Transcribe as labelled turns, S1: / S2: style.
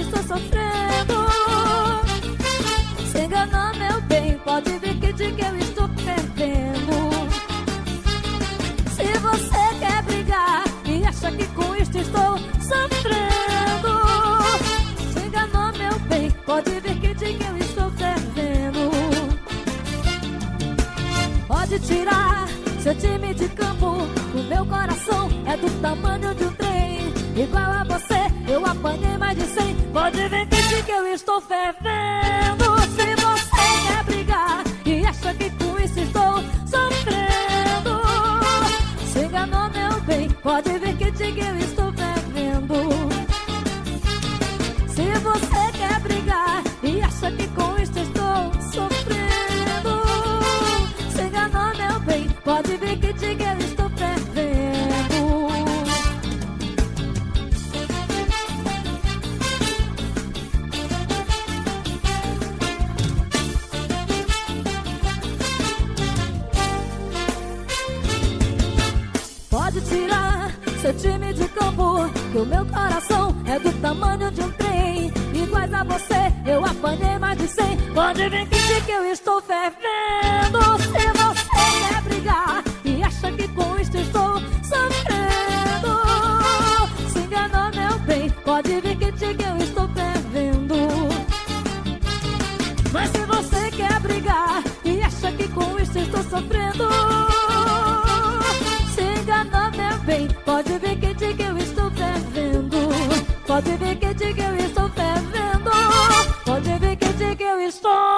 S1: estou sofrendo. Se enganou, meu bem, pode ver que de que eu estou perdendo. Se você quer brigar e acha que com isto estou sofrendo. Se enganou, meu bem, pode ver que de que eu estou perdendo. Pode tirar seu time de campo, o meu coração é do tamanho de um trem. Igual a você, eu apanhei mais de cem. Pode ver que, eu estou fervendo. Se você quer brigar e acha que com isso estou sofrendo, se enganou, meu bem. Pode ver que eu estou fervendo. Se você seu time de campo, que o meu coração é do tamanho de um trem. Iguais a você, eu apanhei mais de cem. Pode vir que eu estou fervendo. Pode ver que que eu estou fervendo. Pode ver que que eu estou fervendo. Pode ver que que eu estou.